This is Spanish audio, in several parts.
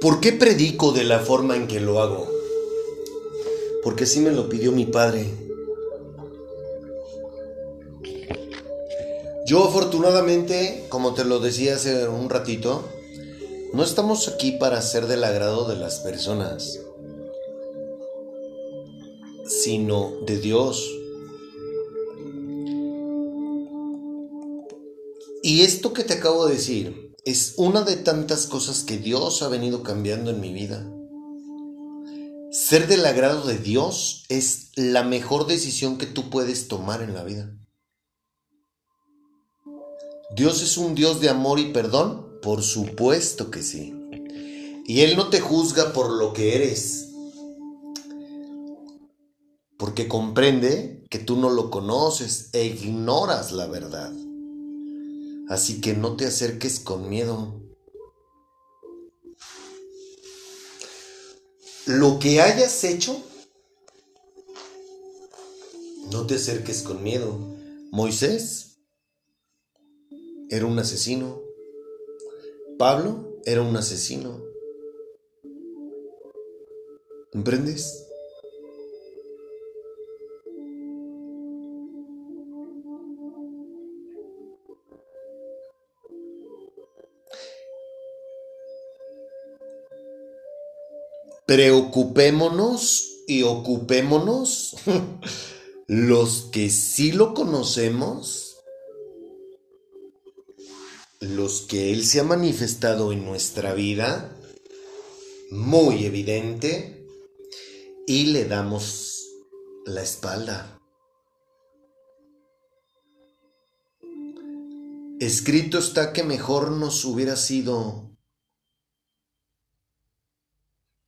¿Por qué predico de la forma en que lo hago? Porque así me lo pidió mi padre. Yo afortunadamente, como te lo decía hace un ratito, no estamos aquí para hacer del agrado de las personas, sino de Dios. Y esto que te acabo de decir es una de tantas cosas que Dios ha venido cambiando en mi vida. Ser del agrado de Dios es la mejor decisión que tú puedes tomar en la vida. Dios es un Dios de amor y perdón por supuesto que sí. Y Él no te juzga por lo que eres, porque comprende que tú no lo conoces e ignoras la verdad. Así que no te acerques con miedo. Lo que hayas hecho, no te acerques con miedo. Moisés era un asesino. Pablo era un asesino. ¿Comprendes? Preocupémonos y ocupémonos los que sí lo conocemos los que Él se ha manifestado en nuestra vida, muy evidente, y le damos la espalda. Escrito está que mejor nos hubiera sido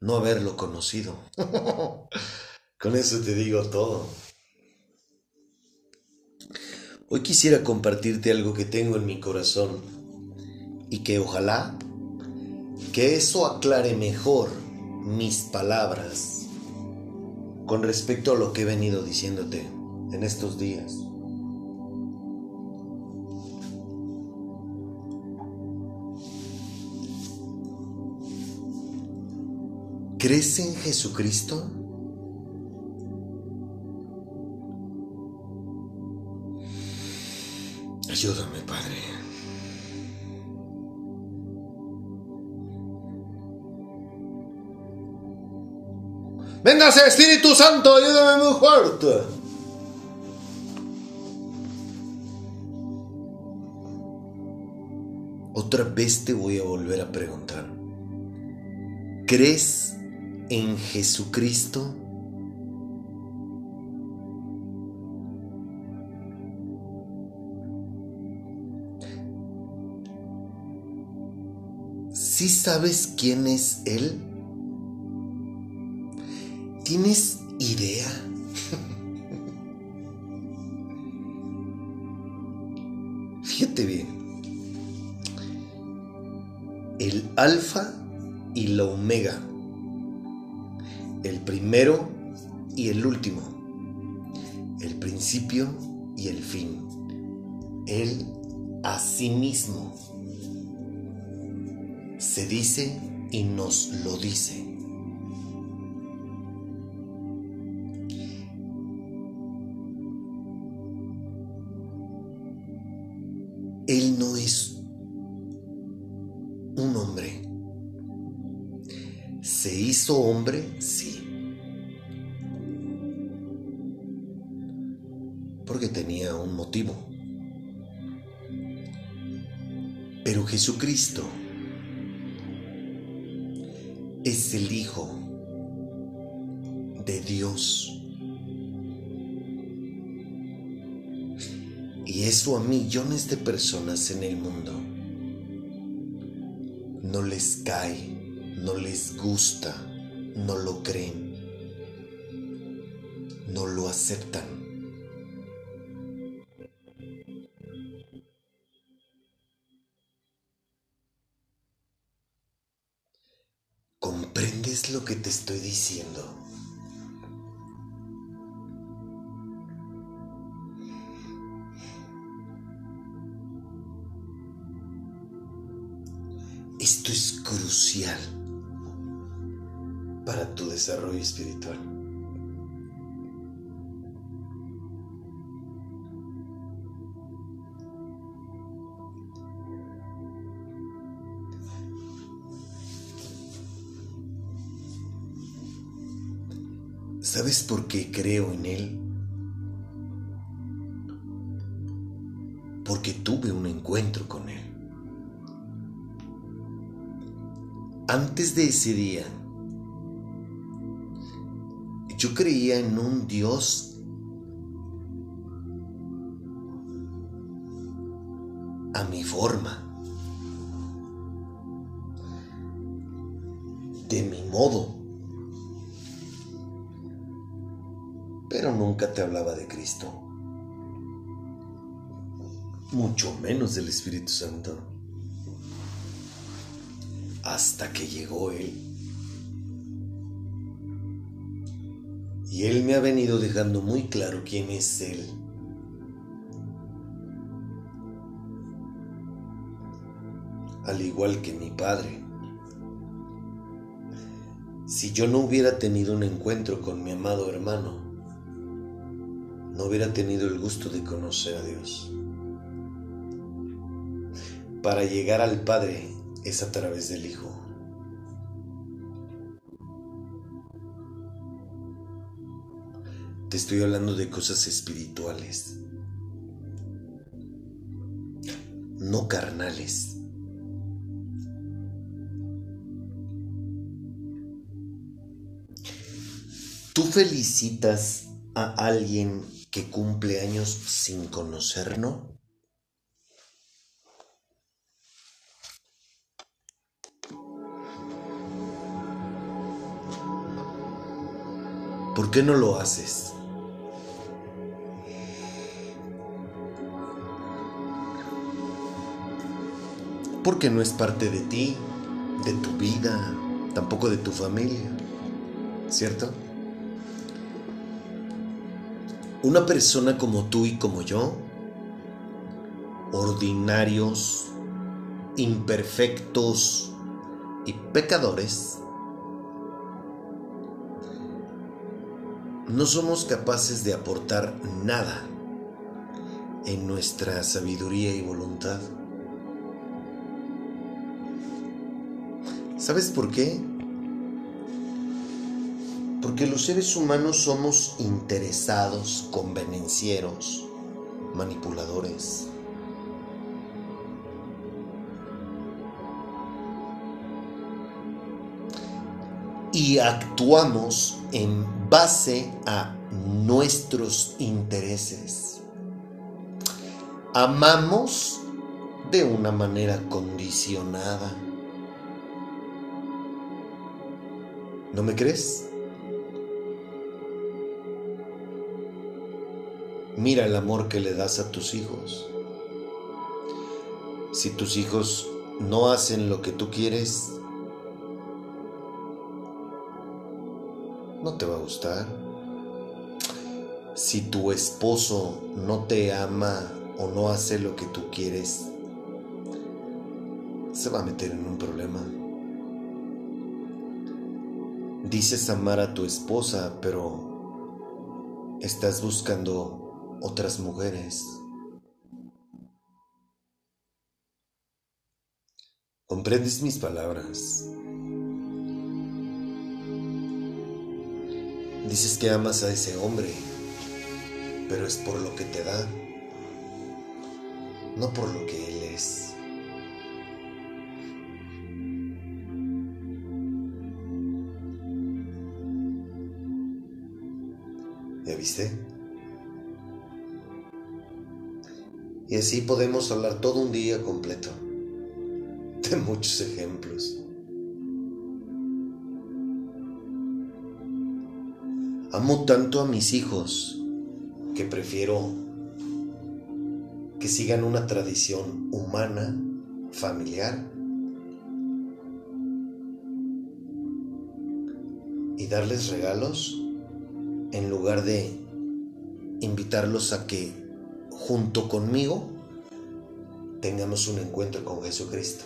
no haberlo conocido. Con eso te digo todo. Hoy quisiera compartirte algo que tengo en mi corazón y que ojalá que eso aclare mejor mis palabras con respecto a lo que he venido diciéndote en estos días. ¿Crees en Jesucristo? Ayúdame, Padre. Véngase, Espíritu Santo, ayúdame muy fuerte. Otra vez te voy a volver a preguntar. ¿Crees en Jesucristo? ¿Sí sabes quién es Él? ¿Tienes idea? Fíjate bien. El alfa y la omega. El primero y el último. El principio y el fin. Él a sí mismo se dice y nos lo dice. Él no es un hombre. ¿Se hizo hombre? Jesucristo es el Hijo de Dios. y eso a millones de personas en el mundo no les cae, no les gusta, no lo creen, no lo aceptan. te estoy diciendo. Esto es crucial para tu desarrollo espiritual. ¿Sabes por qué creo en Él? Porque tuve un encuentro con Él. Antes de ese día, yo creía en un Dios a mi forma, de mi modo. Pero nunca te hablaba de Cristo, mucho menos del Espíritu Santo, hasta que llegó Él. Y Él me ha venido dejando muy claro quién es Él. Al igual que mi Padre. Si yo no hubiera tenido un encuentro con mi amado hermano, no hubiera tenido el gusto de conocer a Dios. Para llegar al Padre es a través del Hijo. Te estoy hablando de cosas espirituales, no carnales. Tú felicitas a alguien que cumple años sin conocernos? ¿Por qué no lo haces? Porque no es parte de ti, de tu vida, tampoco de tu familia, ¿cierto? Una persona como tú y como yo, ordinarios, imperfectos y pecadores, no somos capaces de aportar nada en nuestra sabiduría y voluntad. ¿Sabes por qué? Porque los seres humanos somos interesados, convenencieros, manipuladores. Y actuamos en base a nuestros intereses. Amamos de una manera condicionada. ¿No me crees? Mira el amor que le das a tus hijos. Si tus hijos no hacen lo que tú quieres, no te va a gustar. Si tu esposo no te ama o no hace lo que tú quieres, se va a meter en un problema. Dices amar a tu esposa, pero estás buscando otras mujeres. ¿Comprendes mis palabras? Dices que amas a ese hombre, pero es por lo que te da, no por lo que él es. Y así podemos hablar todo un día completo de muchos ejemplos. Amo tanto a mis hijos que prefiero que sigan una tradición humana, familiar, y darles regalos en lugar de invitarlos a que junto conmigo tengamos un encuentro con Jesucristo.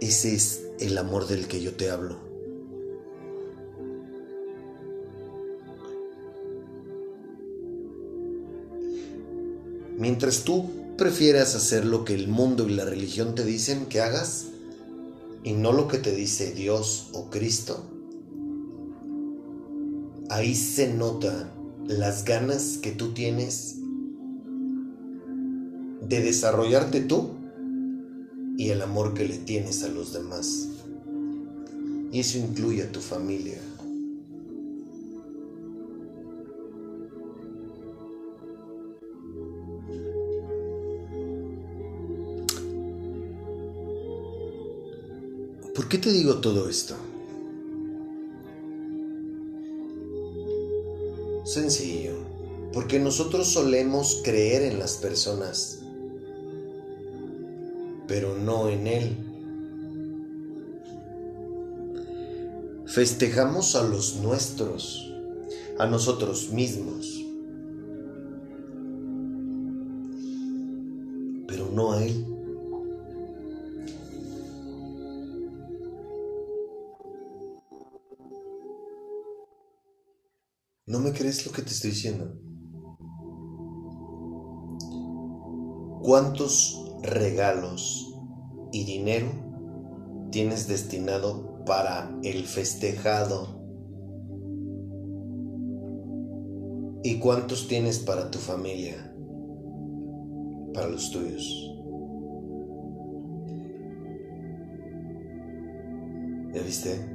Ese es el amor del que yo te hablo. Mientras tú prefieras hacer lo que el mundo y la religión te dicen que hagas y no lo que te dice Dios o Cristo, ahí se nota las ganas que tú tienes de desarrollarte tú y el amor que le tienes a los demás. Y eso incluye a tu familia. ¿Por qué te digo todo esto? Sencillo, porque nosotros solemos creer en las personas, pero no en Él. Festejamos a los nuestros, a nosotros mismos, estoy diciendo? ¿Cuántos regalos y dinero tienes destinado para el festejado? ¿Y cuántos tienes para tu familia? Para los tuyos. ¿Ya viste?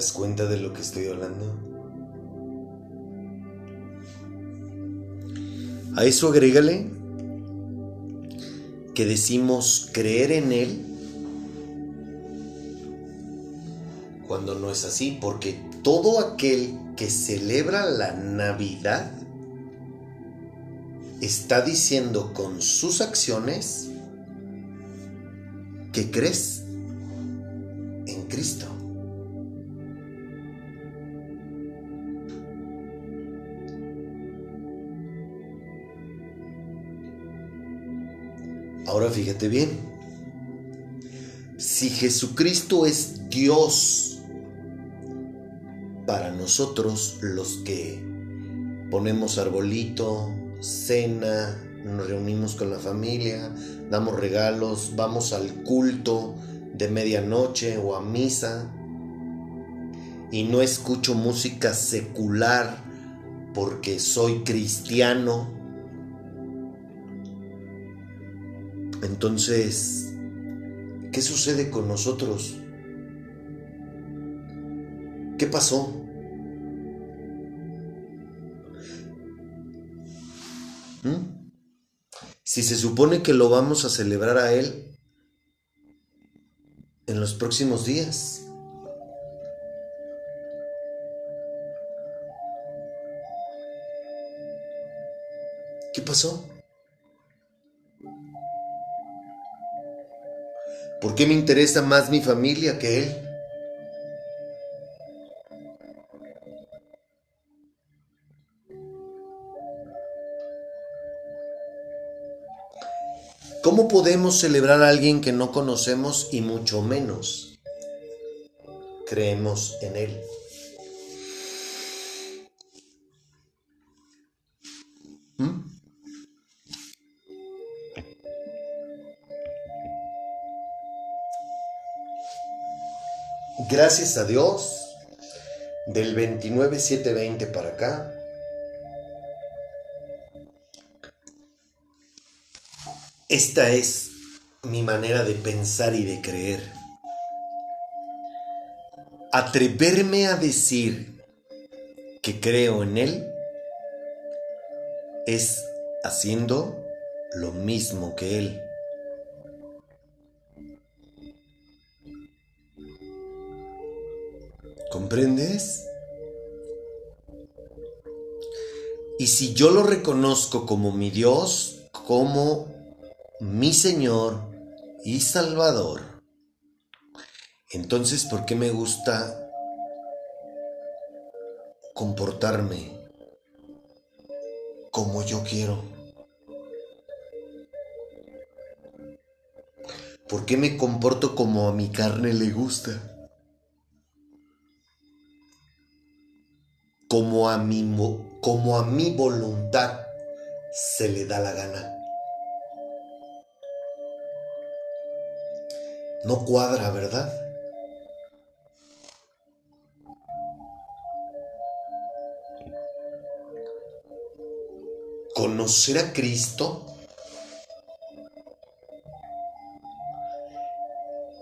Das cuenta de lo que estoy hablando? A eso agrégale que decimos creer en Él cuando no es así, porque todo aquel que celebra la Navidad está diciendo con sus acciones que crees en Cristo. Fíjate bien. Si Jesucristo es Dios para nosotros los que ponemos arbolito, cena, nos reunimos con la familia, damos regalos, vamos al culto de medianoche o a misa y no escucho música secular porque soy cristiano Entonces, ¿qué sucede con nosotros? ¿Qué pasó? ¿Mm? Si se supone que lo vamos a celebrar a Él en los próximos días. ¿Qué pasó? ¿Por qué me interesa más mi familia que él? ¿Cómo podemos celebrar a alguien que no conocemos y mucho menos creemos en él? Gracias a Dios, del 29720 para acá, esta es mi manera de pensar y de creer. Atreverme a decir que creo en Él es haciendo lo mismo que Él. ¿Comprendes? Y si yo lo reconozco como mi Dios, como mi Señor y Salvador, entonces ¿por qué me gusta comportarme como yo quiero? ¿Por qué me comporto como a mi carne le gusta? Como a mi, como a mi voluntad se le da la gana. No cuadra, ¿verdad? Conocer a Cristo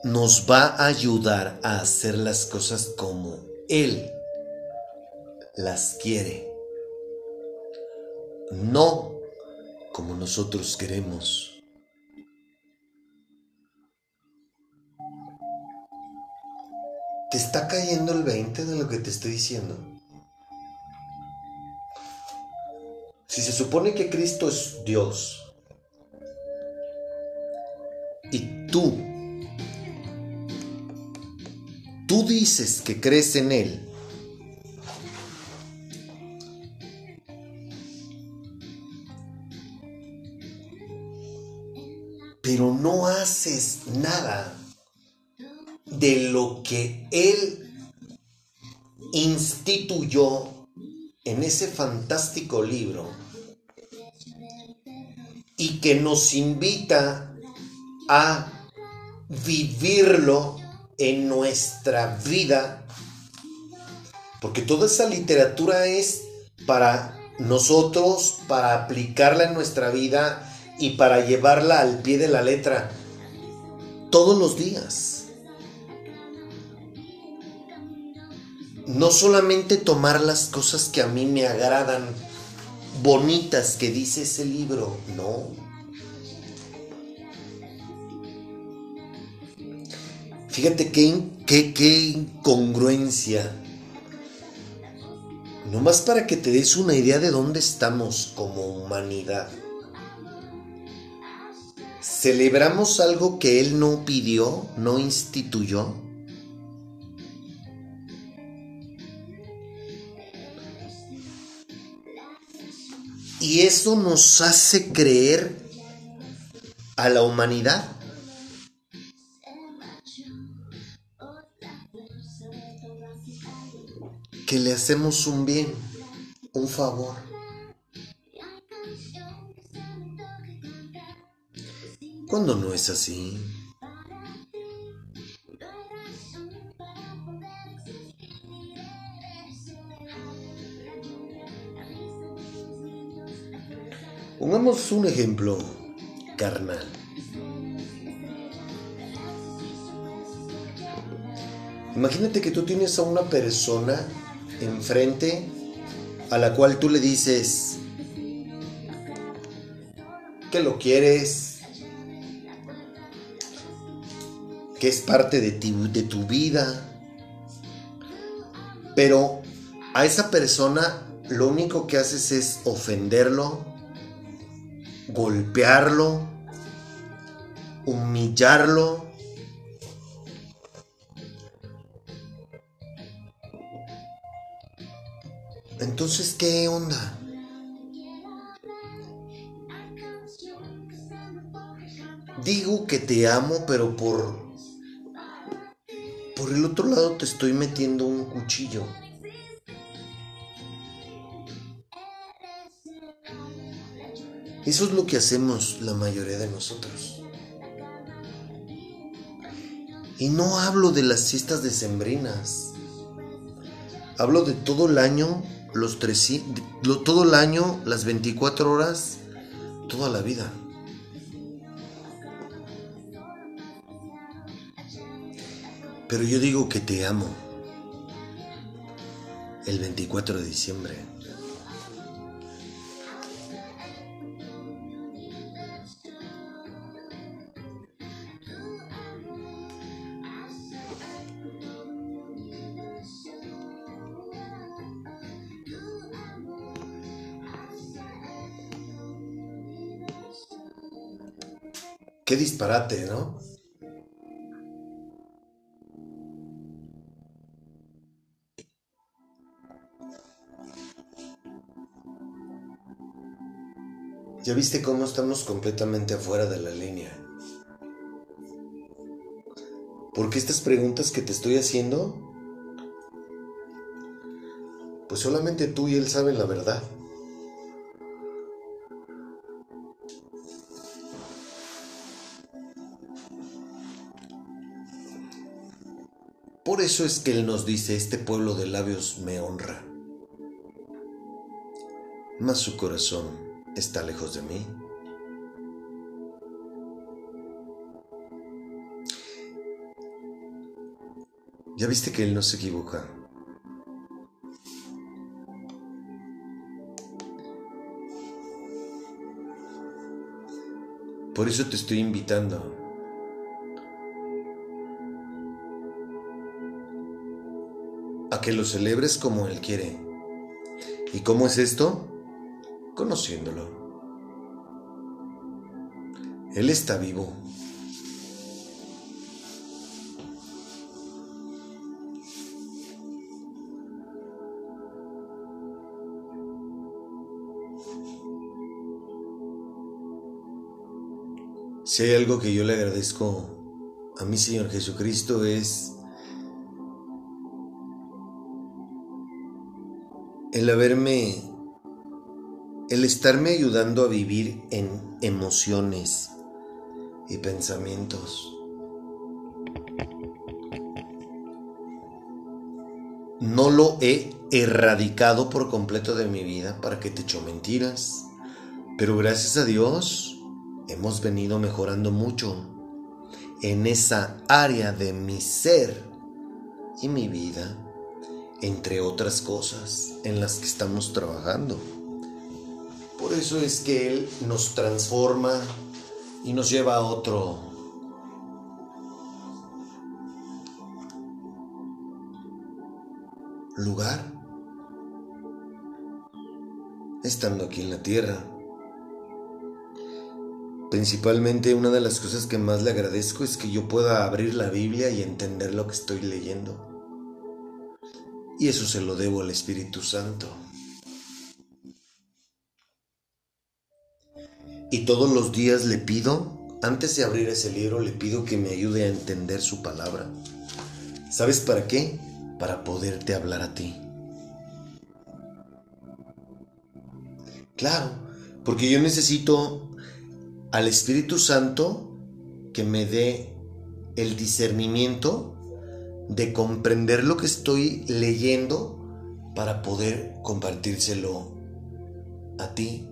nos va a ayudar a hacer las cosas como Él las quiere, no como nosotros queremos. ¿Te está cayendo el 20 de lo que te estoy diciendo? Si se supone que Cristo es Dios y tú, tú dices que crees en Él, haces nada de lo que Él instituyó en ese fantástico libro y que nos invita a vivirlo en nuestra vida, porque toda esa literatura es para nosotros, para aplicarla en nuestra vida y para llevarla al pie de la letra todos los días. no solamente tomar las cosas que a mí me agradan, bonitas que dice ese libro, no. Fíjate qué, qué, qué incongruencia. Nomás para que te des una idea de dónde estamos como humanidad. Celebramos algo que Él no pidió, no instituyó Y eso nos hace creer a la humanidad que le hacemos un bien, un favor. Cuando no es así. Pongamos un ejemplo carnal. Imagínate que tú tienes a una persona enfrente a la cual tú le dices que lo quieres, que es parte de, de tu vida, pero a esa persona lo único que haces es ofenderlo, golpearlo, humillarlo. Entonces, ¿qué onda? Digo que te amo, pero por por el otro lado te estoy metiendo un cuchillo. Eso es lo que hacemos la mayoría de nosotros. Y no hablo de las fiestas decembrinas. Hablo de todo el año, los tres, todo el año, las 24 horas, toda la vida. Pero yo digo que te amo. El 24 de diciembre. Qué disparate, ¿no? ¿Ya viste cómo estamos completamente afuera de la línea? Porque estas preguntas que te estoy haciendo, pues solamente tú y él saben la verdad. Por eso es que Él nos dice, este pueblo de labios me honra, mas su corazón está lejos de mí. Ya viste que Él no se equivoca. Por eso te estoy invitando a que lo celebres como Él quiere. ¿Y cómo es esto? Conociéndolo. Él está vivo. Si hay algo que yo le agradezco a mi Señor Jesucristo es el haberme, el estarme ayudando a vivir en emociones y pensamientos. No lo he erradicado por completo de mi vida para que te echo mentiras, pero gracias a Dios hemos venido mejorando mucho en esa área de mi ser y mi vida, entre otras cosas en las que estamos trabajando. Por eso es que Él nos transforma y nos lleva a otro lugar, estando aquí en la tierra. Principalmente una de las cosas que más le agradezco es que yo pueda abrir la Biblia y entender lo que estoy leyendo. Y eso se lo debo al Espíritu Santo. Y todos los días le pido, antes de abrir ese libro, le pido que me ayude a entender su palabra. ¿Sabes para qué? Para poderte hablar a ti. Claro, porque yo necesito al Espíritu Santo que me dé el discernimiento de comprender lo que estoy leyendo para poder compartírselo a ti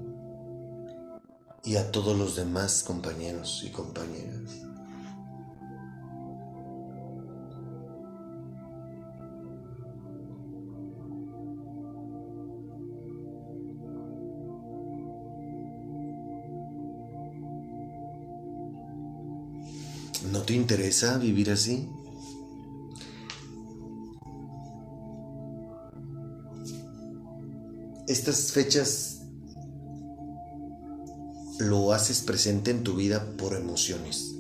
y a todos los demás compañeros y compañeras. ¿No te interesa vivir así? Estas fechas lo haces presente en tu vida por emociones.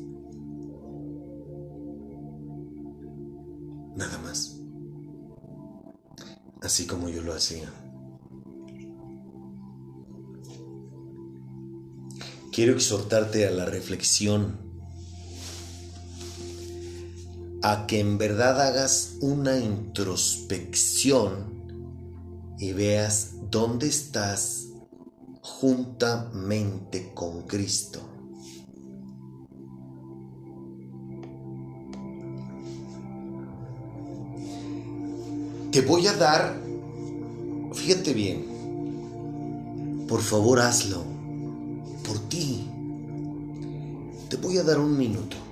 Nada más. Así como yo lo hacía. Quiero exhortarte a la reflexión a que en verdad hagas una introspección y veas dónde estás juntamente con Cristo. Te voy a dar, fíjate bien, por favor hazlo, por ti. Te voy a dar un minuto.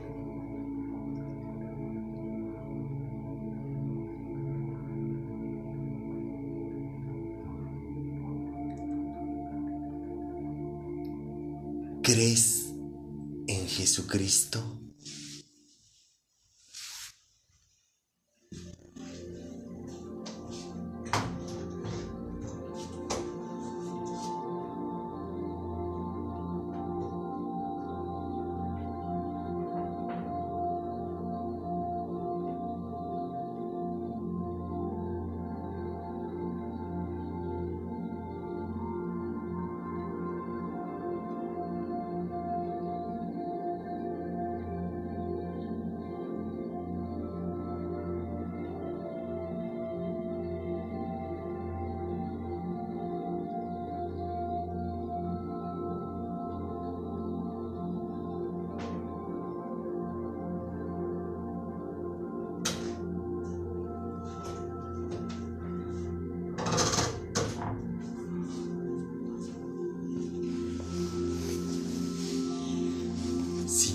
Jesucristo?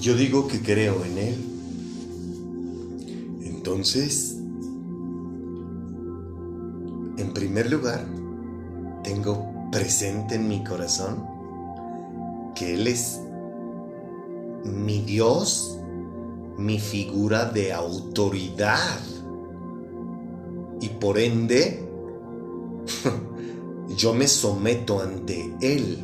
Yo digo que creo en Él, entonces, en primer lugar, tengo presente en mi corazón que Él es mi Dios, mi figura de autoridad. Y por ende, yo me someto ante Él.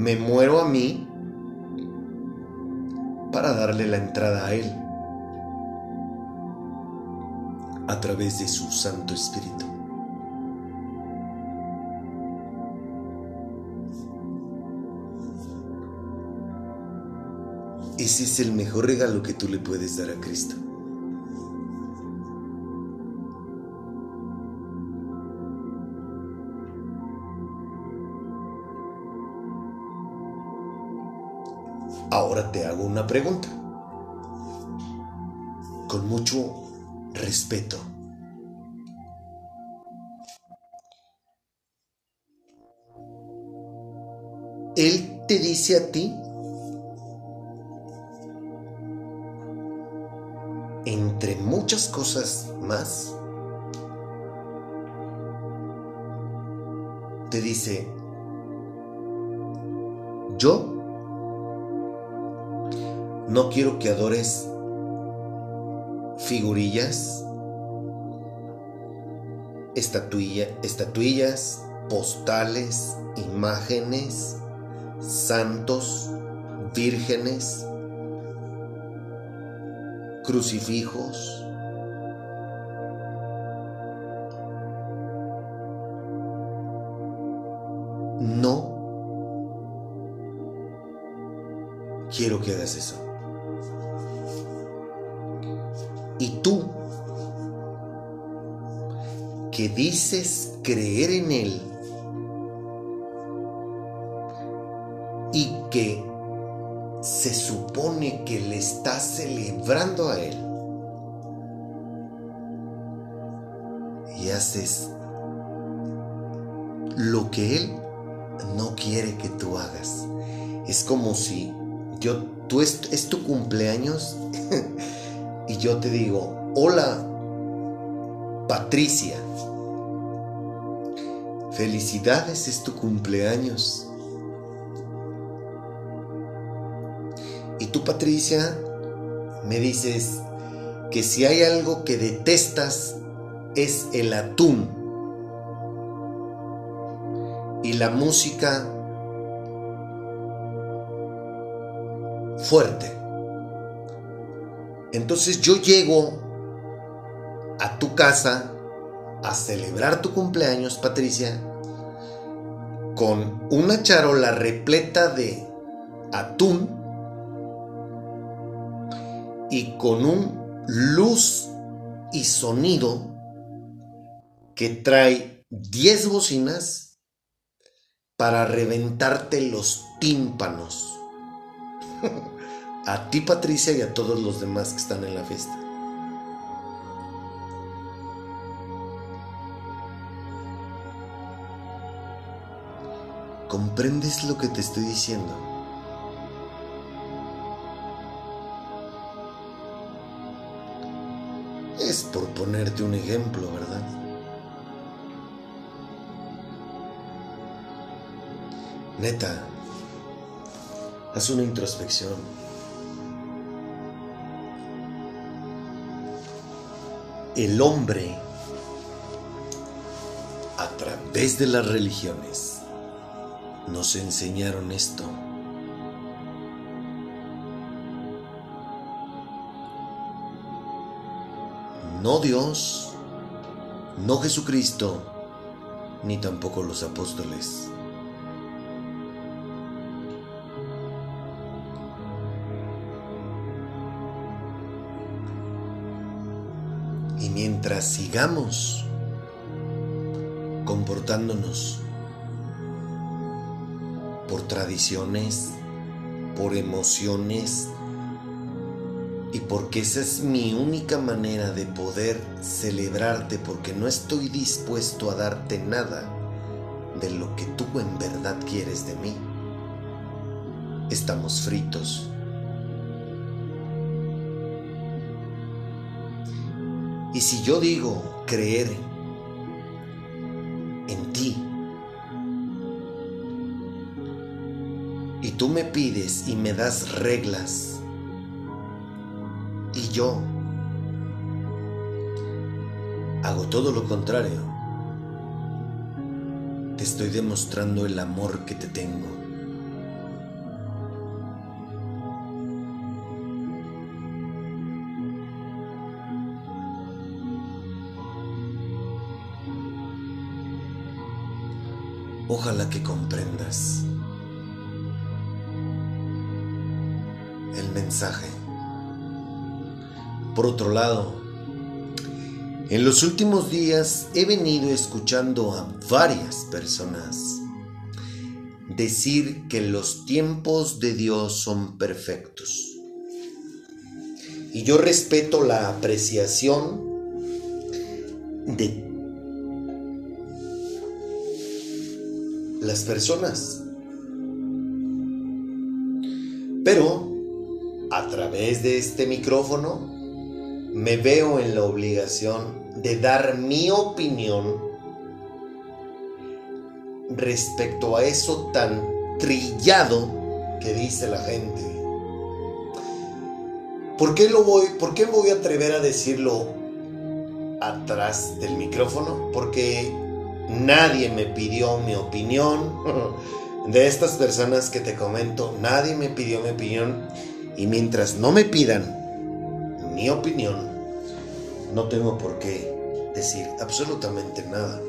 Me muero a mí para darle la entrada a Él a través de su Santo Espíritu. Ese es el mejor regalo que tú le puedes dar a Cristo. Ahora te hago una pregunta. Con mucho respeto. Él te dice a ti, entre muchas cosas más, te dice, yo no quiero que adores figurillas, estatuillas, postales, imágenes, santos, vírgenes, crucifijos. No quiero que hagas eso. Y tú, que dices creer en Él y que se supone que le estás celebrando a Él y haces lo que Él no quiere que tú hagas. Es como si yo, tú es, es tu cumpleaños yo te digo, hola Patricia, felicidades, es tu cumpleaños. Y tú Patricia me dices que si hay algo que detestas es el atún y la música fuerte. Entonces yo llego a tu casa a celebrar tu cumpleaños, Patricia, con una charola repleta de atún y con un luz y sonido que trae 10 bocinas para reventarte los tímpanos. a ti Patricia y a todos los demás que están en la fiesta. ¿Comprendes lo que te estoy diciendo? Es por ponerte un ejemplo, ¿verdad? Neta, haz una introspección. El hombre, a través de las religiones, nos enseñaron esto. No Dios, no Jesucristo, ni tampoco los apóstoles. Sigamos comportándonos por tradiciones, por emociones, y porque esa es mi única manera de poder celebrarte porque no estoy dispuesto a darte nada de lo que tú en verdad quieres de mí. estamos fritos. Y si yo digo creer en ti, y tú me pides y me das reglas, y yo hago todo lo contrario, te estoy demostrando el amor que te tengo. Ojalá que comprendas el mensaje. Por otro lado, en los últimos días he venido escuchando a varias personas decir que los tiempos de Dios son perfectos. Y yo respeto la apreciación las personas. Pero a través de este micrófono me veo en la obligación de dar mi opinión respecto a eso tan trillado que dice la gente. ¿Por qué lo voy, por qué voy a atrever a decirlo atrás del micrófono? Porque Nadie me pidió mi opinión. De estas personas que te comento, nadie me pidió mi opinión. Y mientras no me pidan mi opinión, no tengo por qué decir absolutamente nada.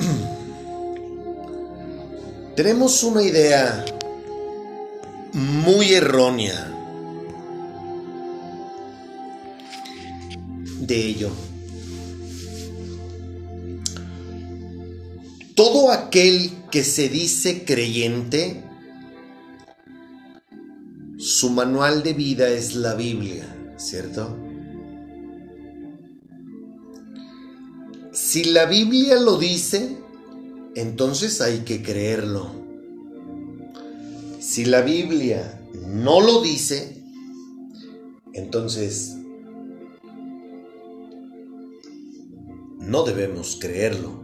Tenemos una idea muy errónea ello. Todo aquel que se dice creyente, su manual de vida es la Biblia, ¿cierto? Si la Biblia lo dice, entonces hay que creerlo. Si la Biblia no lo dice, entonces no debemos creerlo.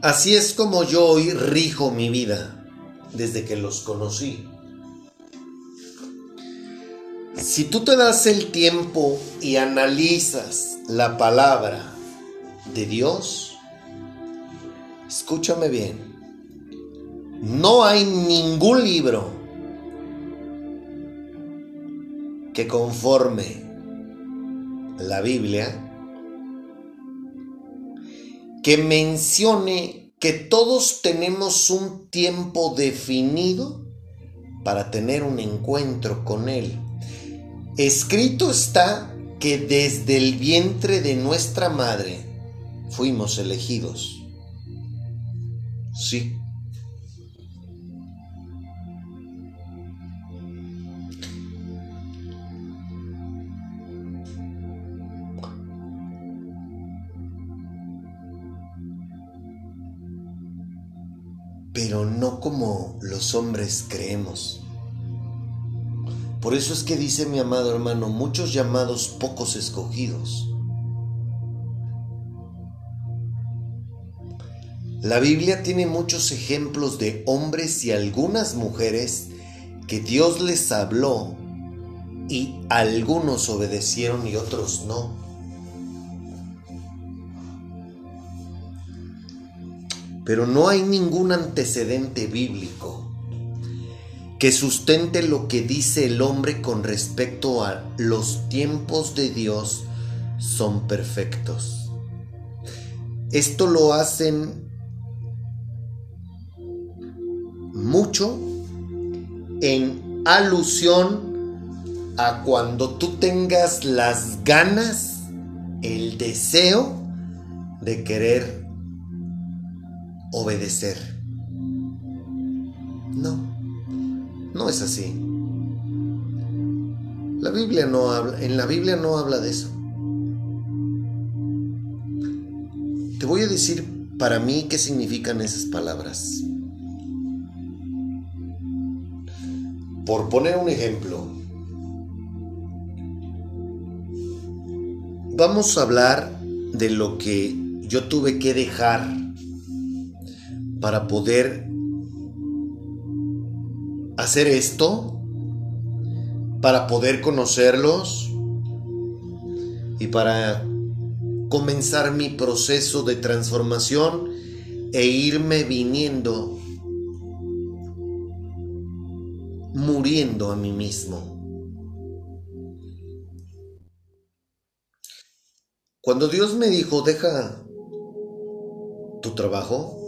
Así es como yo hoy rijo mi vida desde que los conocí. Si tú te das el tiempo y analizas la palabra de Dios, escúchame bien, no hay ningún libro que conforme la Biblia que mencione que todos tenemos un tiempo definido para tener un encuentro con Él. Escrito está que desde el vientre de nuestra madre fuimos elegidos. Sí. No como los hombres creemos. Por eso es que dice mi amado hermano, muchos llamados, pocos escogidos. La Biblia tiene muchos ejemplos de hombres y algunas mujeres que Dios les habló y algunos obedecieron y otros no. Pero no hay ningún antecedente bíblico que sustente lo que dice el hombre con respecto a los tiempos de Dios son perfectos. Esto lo hacen mucho en alusión a cuando tú tengas las ganas, el deseo de querer obedecer. No, no es así. La Biblia no habla, en la Biblia no habla de eso. Te voy a decir para mí qué significan esas palabras. Por poner un ejemplo, vamos a hablar de lo que yo tuve que dejar para poder hacer esto, para poder conocerlos y para comenzar mi proceso de transformación e irme viniendo, muriendo a mí mismo. Cuando Dios me dijo, deja tu trabajo,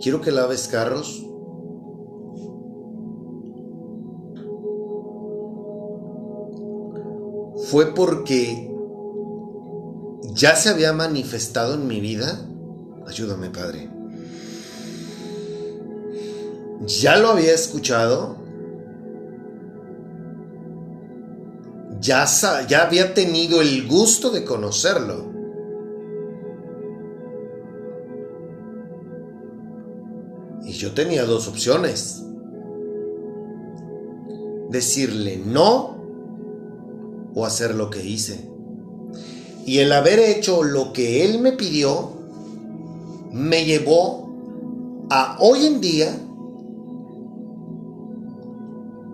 quiero que laves carros, fue porque ya se había manifestado en mi vida. Ayúdame, Padre. Ya lo había escuchado. Ya, ya había tenido el gusto de conocerlo. Yo tenía dos opciones. Decirle no o hacer lo que hice. Y el haber hecho lo que Él me pidió, me llevó a hoy en día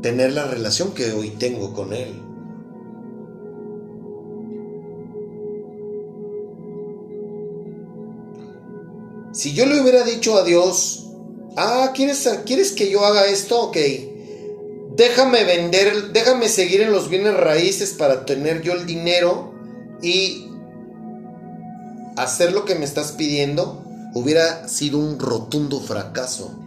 tener la relación que hoy tengo con Él. Si yo le hubiera dicho a Dios, ah, ¿quieres, ¿quieres que yo haga esto? Ok, déjame vender, déjame seguir en los bienes raíces para tener yo el dinero y hacer lo que me estás pidiendo hubiera sido un rotundo fracaso.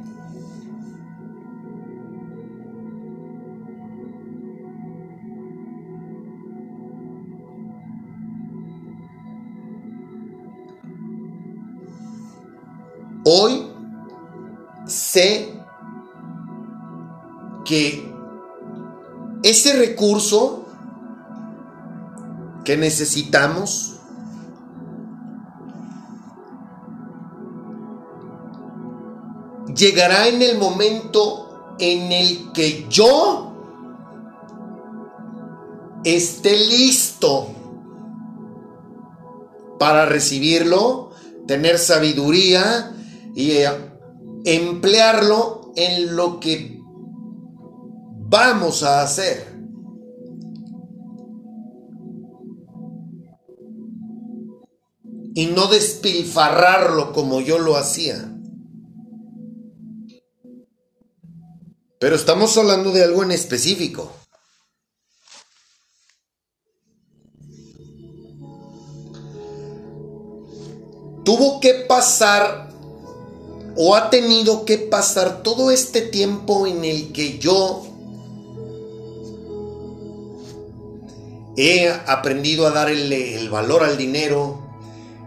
Hoy sé que ese recurso que necesitamos llegará en el momento en el que yo esté listo para recibirlo, tener sabiduría y eh, emplearlo en lo que vamos a hacer. y no despilfarrarlo como yo lo hacía. Pero estamos hablando de algo en específico. Tuvo que pasar o ha tenido que pasar todo este tiempo en el que yo he aprendido a dar el, valor al dinero,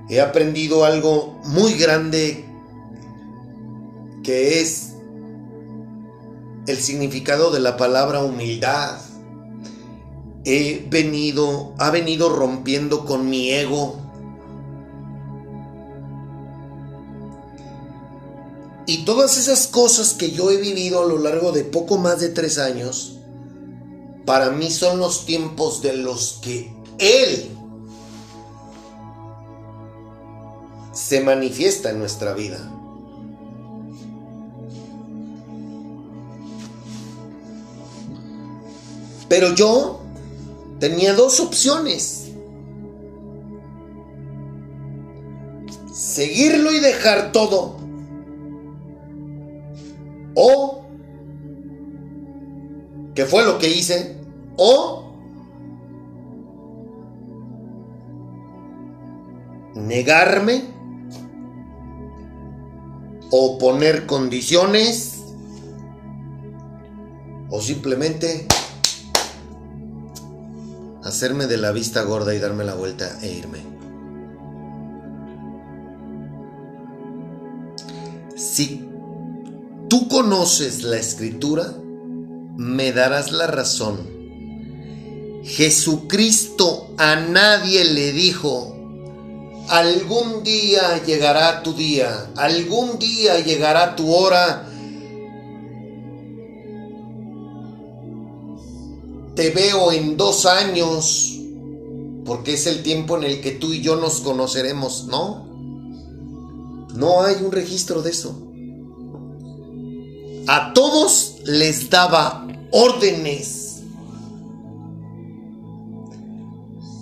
he aprendido algo muy grande que es el significado de la palabra humildad. He venido, ha venido rompiendo con mi ego. Y todas esas cosas que yo he vivido a lo largo de poco más de tres años, para mí son los tiempos de los que Él se manifiesta en nuestra vida. Pero yo tenía dos opciones. Seguirlo y dejar todo. O, que fue lo que hice, o negarme o poner condiciones o simplemente hacerme de la vista gorda y darme la vuelta e irme. Si tú conoces la escritura, me darás la razón. Jesucristo a nadie le dijo, algún día llegará tu día, algún día llegará tu hora. Te veo en dos años, porque es el tiempo en el que tú y yo nos conoceremos, ¿no? No hay un registro de eso. A todos les daba órdenes,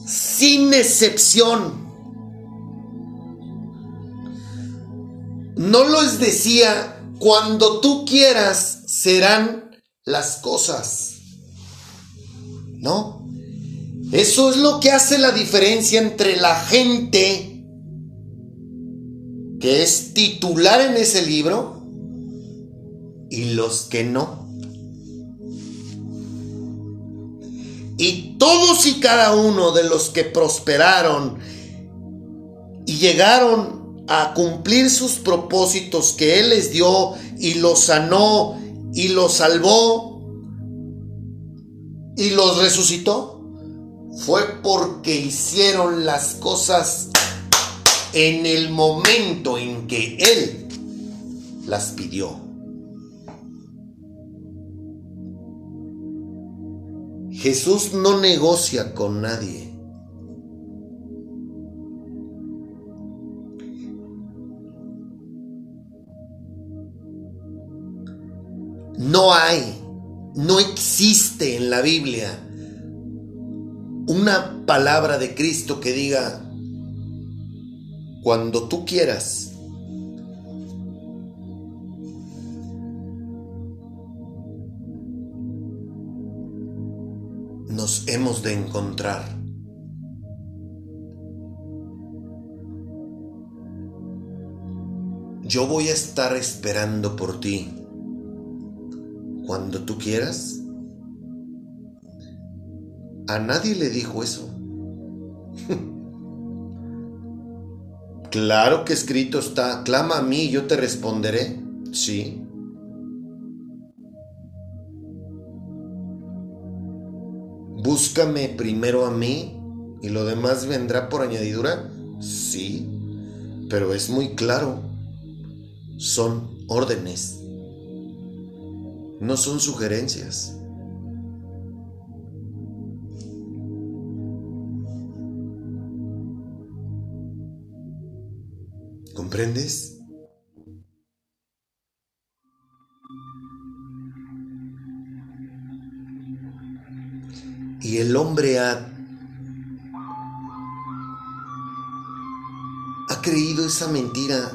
sin excepción. No les decía, cuando tú quieras serán las cosas. ¿No? Eso es lo que hace la diferencia entre la gente que es titular en ese libro y los que no. Y todos y cada uno de los que prosperaron y llegaron a cumplir sus propósitos que Él les dio y los sanó y los salvó y los resucitó, fue porque hicieron las cosas en el momento en que Él las pidió. Jesús no negocia con nadie. No hay, no existe en la Biblia una palabra de Cristo que diga, cuando tú quieras, de encontrar. Yo voy a estar esperando por ti cuando tú quieras. A nadie le dijo eso. claro que escrito está, clama a mí yo te responderé. Sí. Búscame primero a mí y lo demás vendrá por añadidura. Sí, pero es muy claro. Son órdenes. No son sugerencias. ¿Comprendes? El hombre ha, ha creído esa mentira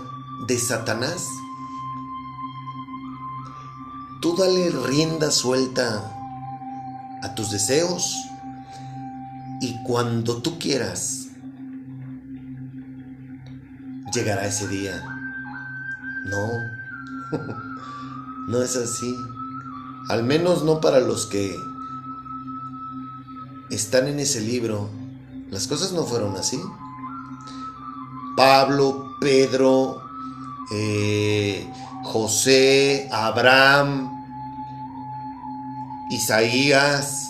de Satanás. Tú dale rienda suelta a tus deseos y cuando tú quieras llegará ese día. No, no es así. Al menos no para los que están en ese libro, las cosas no fueron así. Pablo, Pedro, eh, José, Abraham, Isaías,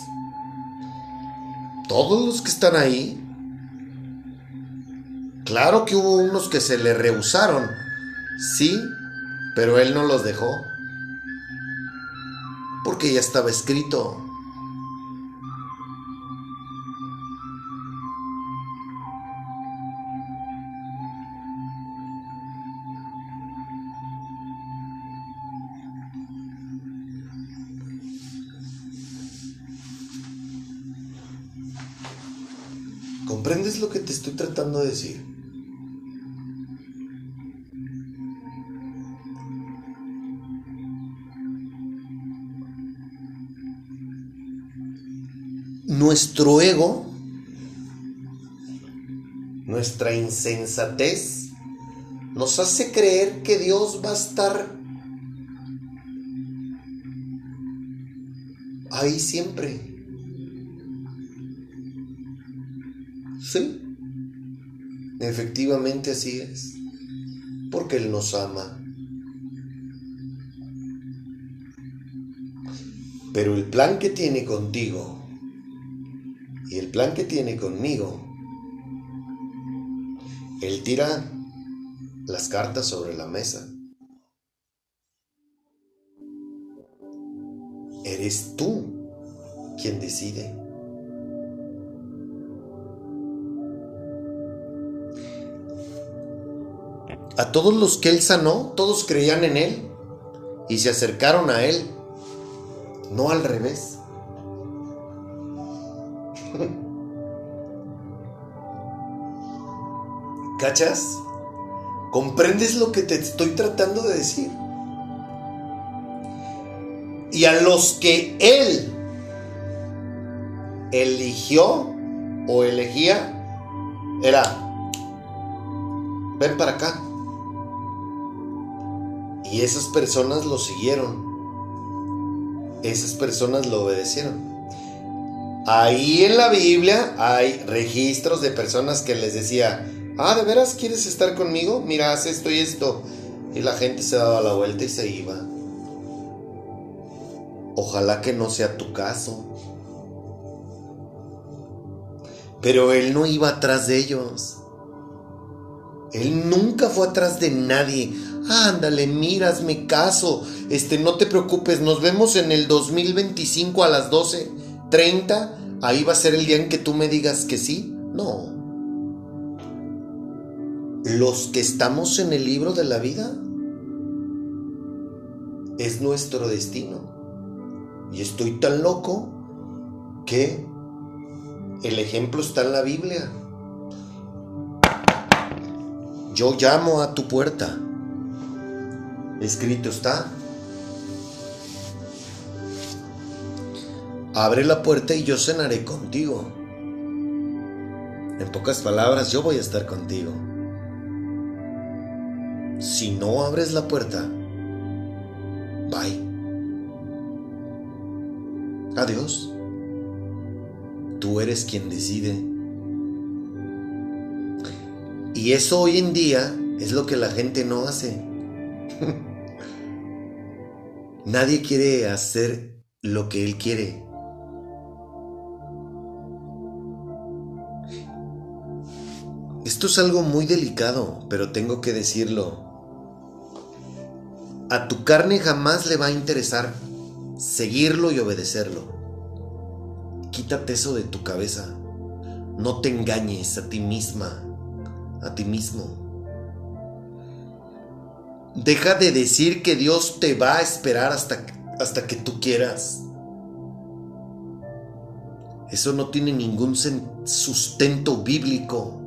todos los que están ahí, claro que hubo unos que se le rehusaron, sí, pero él no los dejó, porque ya estaba escrito. Lo que te estoy tratando de decir? Nuestro ego, nuestra insensatez, nos hace creer que Dios va a estar ahí siempre. Sí, efectivamente así es, porque Él nos ama. Pero el plan que tiene contigo y el plan que tiene conmigo Él tira las cartas sobre la mesa. Eres tú quien decide. A todos los que él sanó, todos creían en él y se acercaron a él, no al revés. ¿Cachas? ¿Comprendes lo que te estoy tratando de decir? Y a los que él eligió o elegía, era, ven para acá. Y esas personas lo siguieron. Esas personas lo obedecieron. Ahí en la Biblia hay registros de personas que les decía, ah, ¿de veras quieres estar conmigo? Mira, haz esto y esto. Y la gente se daba la vuelta y se iba. Ojalá que no sea tu caso. Pero él no iba atrás de ellos. Él nunca fue atrás de nadie. Ándale, miras, me caso. Este, no te preocupes, nos vemos en el 2025 a las 12:30. Ahí va a ser el día en que tú me digas que sí. No. Los que estamos en el libro de la vida es nuestro destino. Y estoy tan loco que el ejemplo está en la Biblia. Yo llamo a tu puerta. Escrito está. Abre la puerta y yo cenaré contigo. En pocas palabras, yo voy a estar contigo. Si no abres la puerta, bye. Adiós. Tú eres quien decide. Y eso hoy en día es lo que la gente no hace. Nadie quiere hacer lo que él quiere. Esto es algo muy delicado, pero tengo que decirlo. A tu carne jamás le va a interesar seguirlo y obedecerlo. Quítate eso de tu cabeza. No te engañes a ti misma a ti mismo. Deja de decir que Dios te va a esperar hasta, hasta que tú quieras. Eso no tiene ningún sustento bíblico.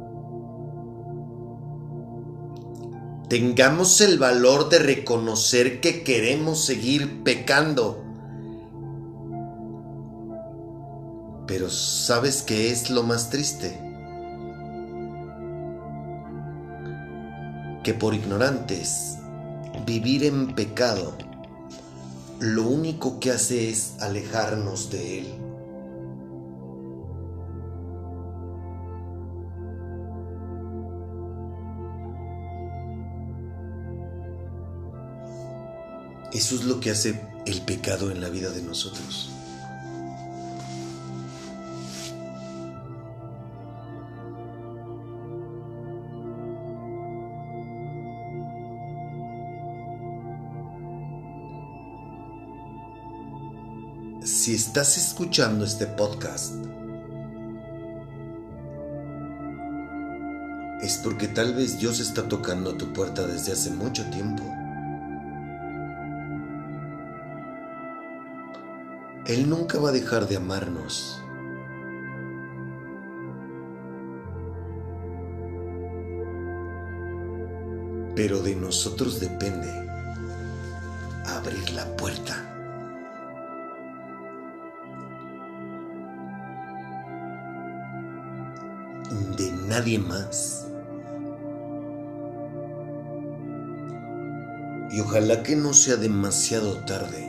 Tengamos el valor de reconocer que queremos seguir pecando. Pero ¿sabes qué es lo más triste? que por ignorantes vivir en pecado lo único que hace es alejarnos de Él. Eso es lo que hace el pecado en la vida de nosotros. Si estás escuchando este podcast, es porque tal vez Dios está tocando a tu puerta desde hace mucho tiempo. Él nunca va a dejar de amarnos. Pero de nosotros depende abrir la puerta. Nadie más. Y ojalá que no sea demasiado tarde.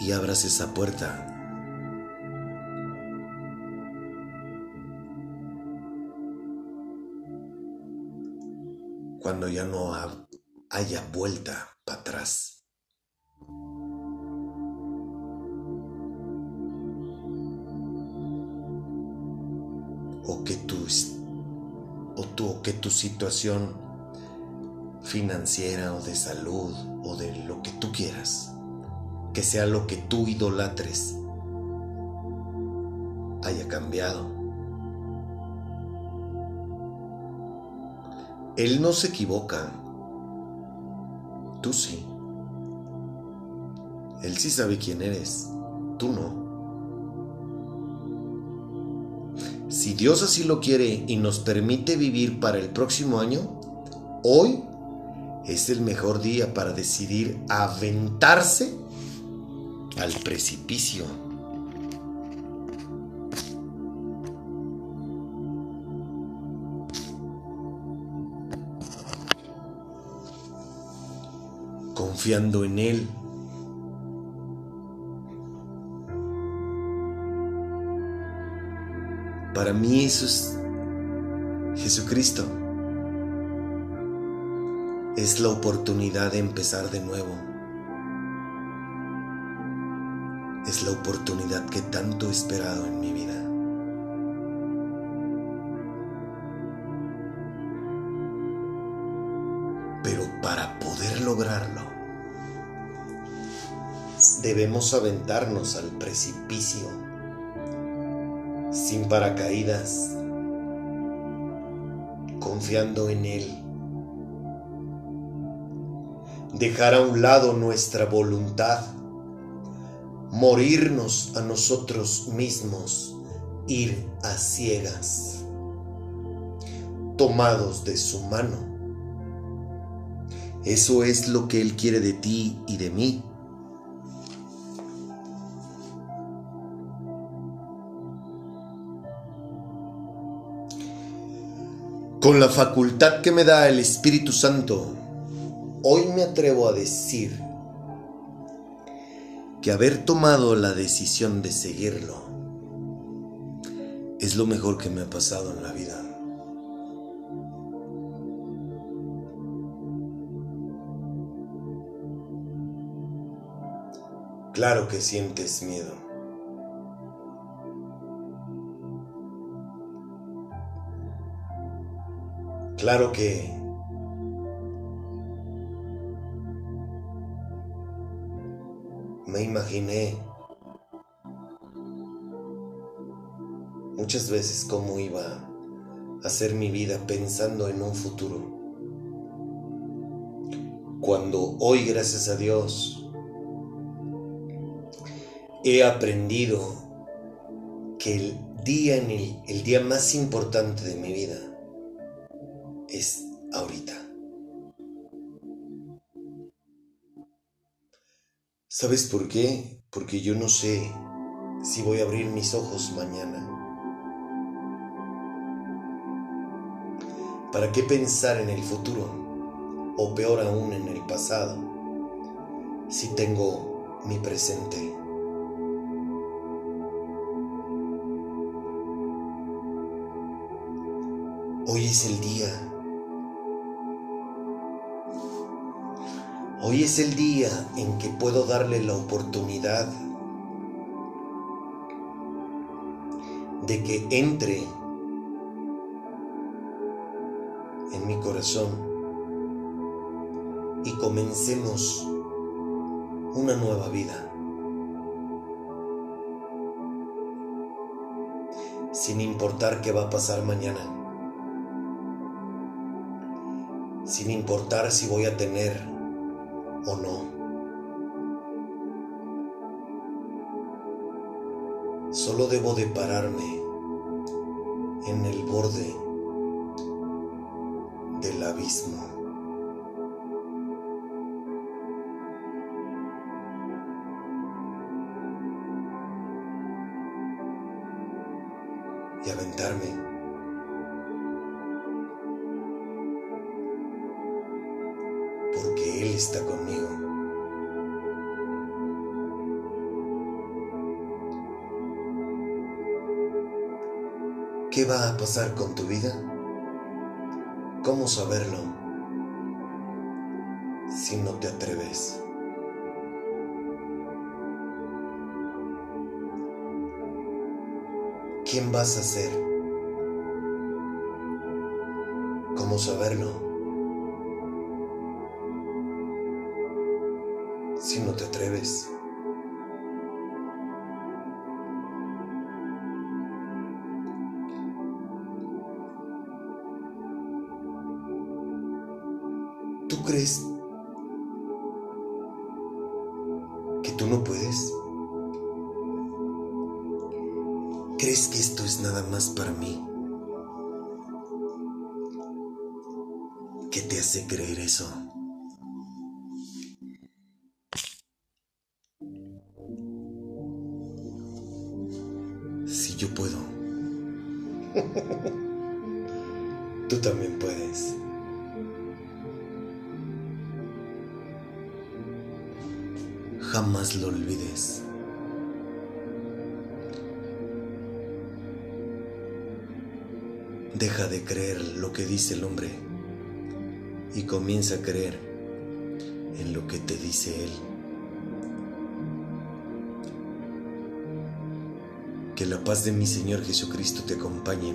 Y abras esa puerta. Cuando ya no haya vuelta para atrás. O que tu, o tu, que tu situación financiera o de salud o de lo que tú quieras, que sea lo que tú idolatres, haya cambiado. Él no se equivoca, tú sí. Él sí sabe quién eres, tú no. Si Dios así lo quiere y nos permite vivir para el próximo año, hoy es el mejor día para decidir aventarse al precipicio. Confiando en Él Para mí eso es Jesucristo. Es la oportunidad de empezar de nuevo. Es la oportunidad que tanto he esperado en mi vida. Pero para poder lograrlo, debemos aventarnos al precipicio sin paracaídas, confiando en Él. Dejar a un lado nuestra voluntad, morirnos a nosotros mismos, ir a ciegas, tomados de su mano. Eso es lo que Él quiere de ti y de mí. Con la facultad que me da el Espíritu Santo, hoy me atrevo a decir que haber tomado la decisión de seguirlo es lo mejor que me ha pasado en la vida. Claro que sientes miedo. Claro que me imaginé muchas veces cómo iba a ser mi vida pensando en un futuro. Cuando hoy, gracias a Dios, he aprendido que el día en el, el día más importante de mi vida es ahorita. ¿Sabes por qué? Porque yo no sé si voy a abrir mis ojos mañana. ¿Para qué pensar en el futuro? O peor aún en el pasado, si tengo mi presente. Hoy es el día Hoy es el día en que puedo darle la oportunidad de que entre en mi corazón y comencemos una nueva vida. Sin importar qué va a pasar mañana. Sin importar si voy a tener o no. Solo debo de pararme en el borde del abismo. ¿Qué vas a pasar con tu vida? ¿Cómo saberlo si no te atreves? ¿Quién vas a ser? ¿Cómo saberlo? Si no te atreves. Si yo puedo, tú también puedes. Jamás lo olvides. Deja de creer lo que dice el hombre comienza a creer en lo que te dice Él. Que la paz de mi Señor Jesucristo te acompañe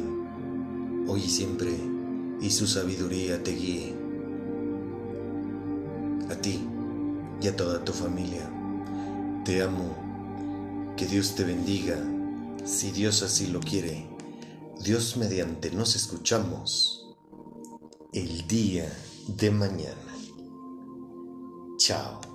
hoy y siempre y su sabiduría te guíe. A ti y a toda tu familia. Te amo. Que Dios te bendiga. Si Dios así lo quiere. Dios mediante nos escuchamos el día de mañana. Chao.